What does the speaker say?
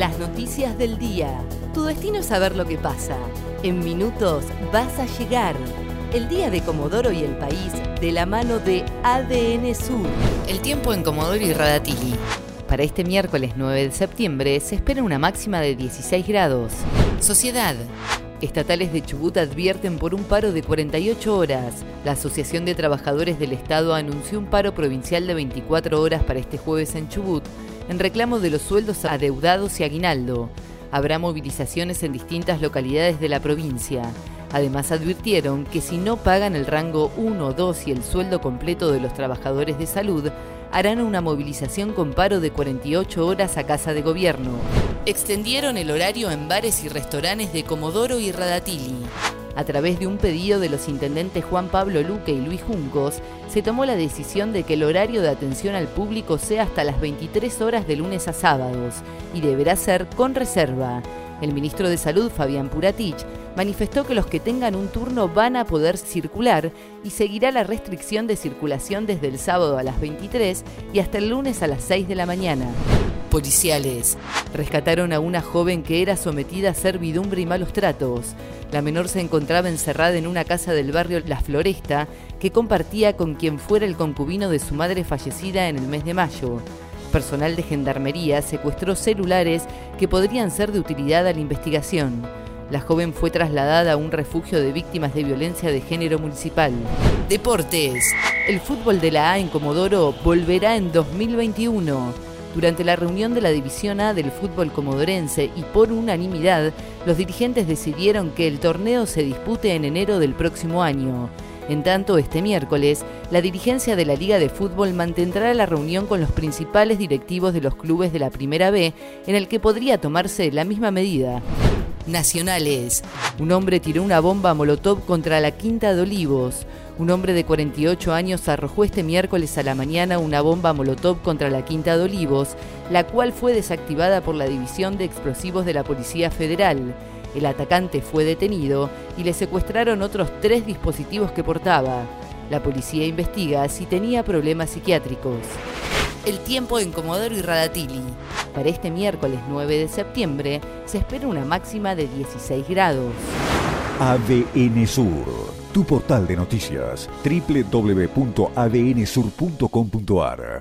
Las noticias del día. Tu destino es saber lo que pasa. En minutos vas a llegar. El día de Comodoro y el país de la mano de ADN Sur. El tiempo en Comodoro y Radatili. Para este miércoles 9 de septiembre se espera una máxima de 16 grados. Sociedad. Estatales de Chubut advierten por un paro de 48 horas. La Asociación de Trabajadores del Estado anunció un paro provincial de 24 horas para este jueves en Chubut, en reclamo de los sueldos adeudados y aguinaldo. Habrá movilizaciones en distintas localidades de la provincia. Además advirtieron que si no pagan el rango 1, 2 y el sueldo completo de los trabajadores de salud, harán una movilización con paro de 48 horas a Casa de Gobierno. Extendieron el horario en bares y restaurantes de Comodoro y Radatili. A través de un pedido de los intendentes Juan Pablo Luque y Luis Juncos, se tomó la decisión de que el horario de atención al público sea hasta las 23 horas de lunes a sábados y deberá ser con reserva. El ministro de Salud, Fabián Puratich, manifestó que los que tengan un turno van a poder circular y seguirá la restricción de circulación desde el sábado a las 23 y hasta el lunes a las 6 de la mañana. Policiales rescataron a una joven que era sometida a servidumbre y malos tratos. La menor se encontraba encerrada en una casa del barrio La Floresta que compartía con quien fuera el concubino de su madre fallecida en el mes de mayo. Personal de gendarmería secuestró celulares que podrían ser de utilidad a la investigación. La joven fue trasladada a un refugio de víctimas de violencia de género municipal. Deportes. El fútbol de la A en Comodoro volverá en 2021. Durante la reunión de la División A del fútbol comodorense y por unanimidad, los dirigentes decidieron que el torneo se dispute en enero del próximo año. En tanto, este miércoles, la dirigencia de la Liga de Fútbol mantendrá la reunión con los principales directivos de los clubes de la Primera B, en el que podría tomarse la misma medida. Nacionales. Un hombre tiró una bomba molotov contra la Quinta de Olivos. Un hombre de 48 años arrojó este miércoles a la mañana una bomba molotov contra la Quinta de Olivos, la cual fue desactivada por la División de Explosivos de la Policía Federal. El atacante fue detenido y le secuestraron otros tres dispositivos que portaba. La policía investiga si tenía problemas psiquiátricos. El tiempo en Comodoro y Radatili. Para este miércoles 9 de septiembre se espera una máxima de 16 grados. ADN Sur, tu portal de noticias, www.adnsur.com.ar